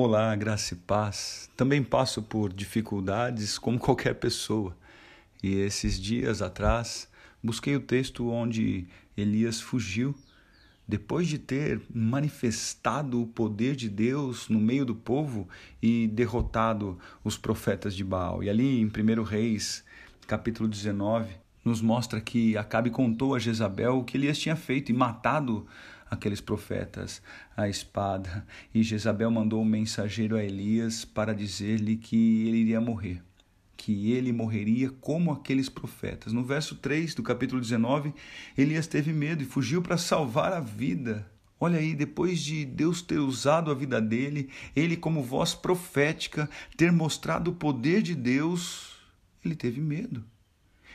Olá, graça e paz. Também passo por dificuldades como qualquer pessoa. E esses dias atrás busquei o texto onde Elias fugiu depois de ter manifestado o poder de Deus no meio do povo e derrotado os profetas de Baal. E ali em 1 Reis, capítulo 19, nos mostra que Acabe contou a Jezabel o que Elias tinha feito e matado aqueles profetas à espada. E Jezabel mandou um mensageiro a Elias para dizer-lhe que ele iria morrer, que ele morreria como aqueles profetas. No verso 3 do capítulo 19, Elias teve medo e fugiu para salvar a vida. Olha aí, depois de Deus ter usado a vida dele, ele, como voz profética, ter mostrado o poder de Deus, ele teve medo.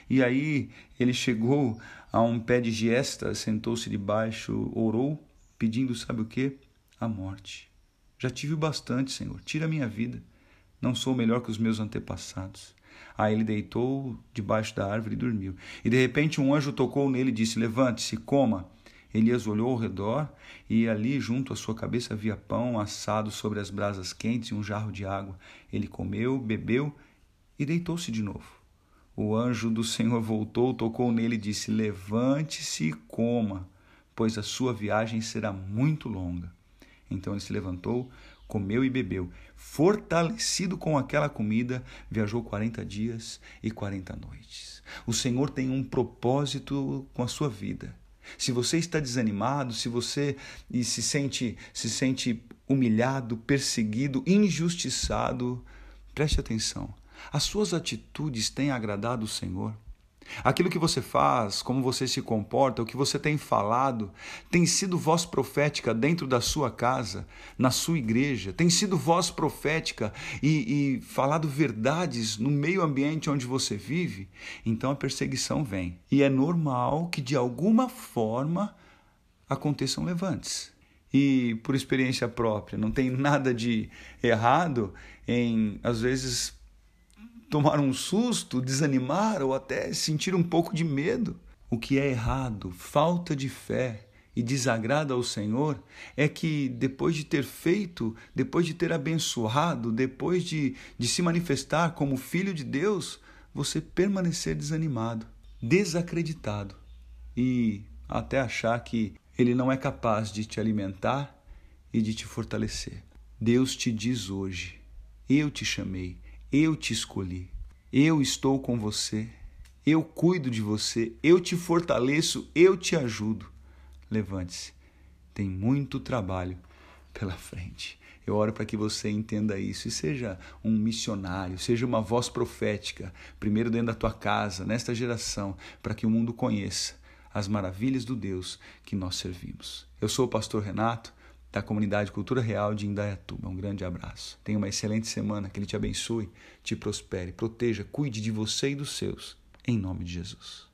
E aí ele chegou a um pé de giesta, sentou-se debaixo, orou, pedindo, sabe o que? A morte. Já tive bastante, Senhor, tira a minha vida. Não sou melhor que os meus antepassados. Aí ele deitou debaixo da árvore e dormiu. E de repente um anjo tocou nele e disse: Levante-se, coma. Elias olhou ao redor e ali junto à sua cabeça havia pão assado sobre as brasas quentes e um jarro de água. Ele comeu, bebeu e deitou-se de novo. O anjo do Senhor voltou, tocou nele e disse: Levante-se e coma, pois a sua viagem será muito longa. Então ele se levantou, comeu e bebeu. Fortalecido com aquela comida, viajou quarenta dias e quarenta noites. O Senhor tem um propósito com a sua vida. Se você está desanimado, se você se sente, se sente humilhado, perseguido, injustiçado, preste atenção. As suas atitudes têm agradado o Senhor? Aquilo que você faz, como você se comporta, o que você tem falado, tem sido voz profética dentro da sua casa, na sua igreja, tem sido voz profética e, e falado verdades no meio ambiente onde você vive, então a perseguição vem. E é normal que de alguma forma aconteçam levantes. E por experiência própria, não tem nada de errado em, às vezes, tomar um susto, desanimar ou até sentir um pouco de medo. O que é errado, falta de fé e desagrada ao Senhor é que depois de ter feito, depois de ter abençoado, depois de, de se manifestar como filho de Deus, você permanecer desanimado, desacreditado e até achar que Ele não é capaz de te alimentar e de te fortalecer. Deus te diz hoje: Eu te chamei, eu te escolhi. Eu estou com você. Eu cuido de você. Eu te fortaleço. Eu te ajudo. Levante-se. Tem muito trabalho pela frente. Eu oro para que você entenda isso e seja um missionário, seja uma voz profética, primeiro dentro da tua casa, nesta geração, para que o mundo conheça as maravilhas do Deus que nós servimos. Eu sou o pastor Renato da comunidade Cultura Real de Indaiatuba. Um grande abraço. Tenha uma excelente semana, que Ele te abençoe, te prospere, proteja, cuide de você e dos seus. Em nome de Jesus.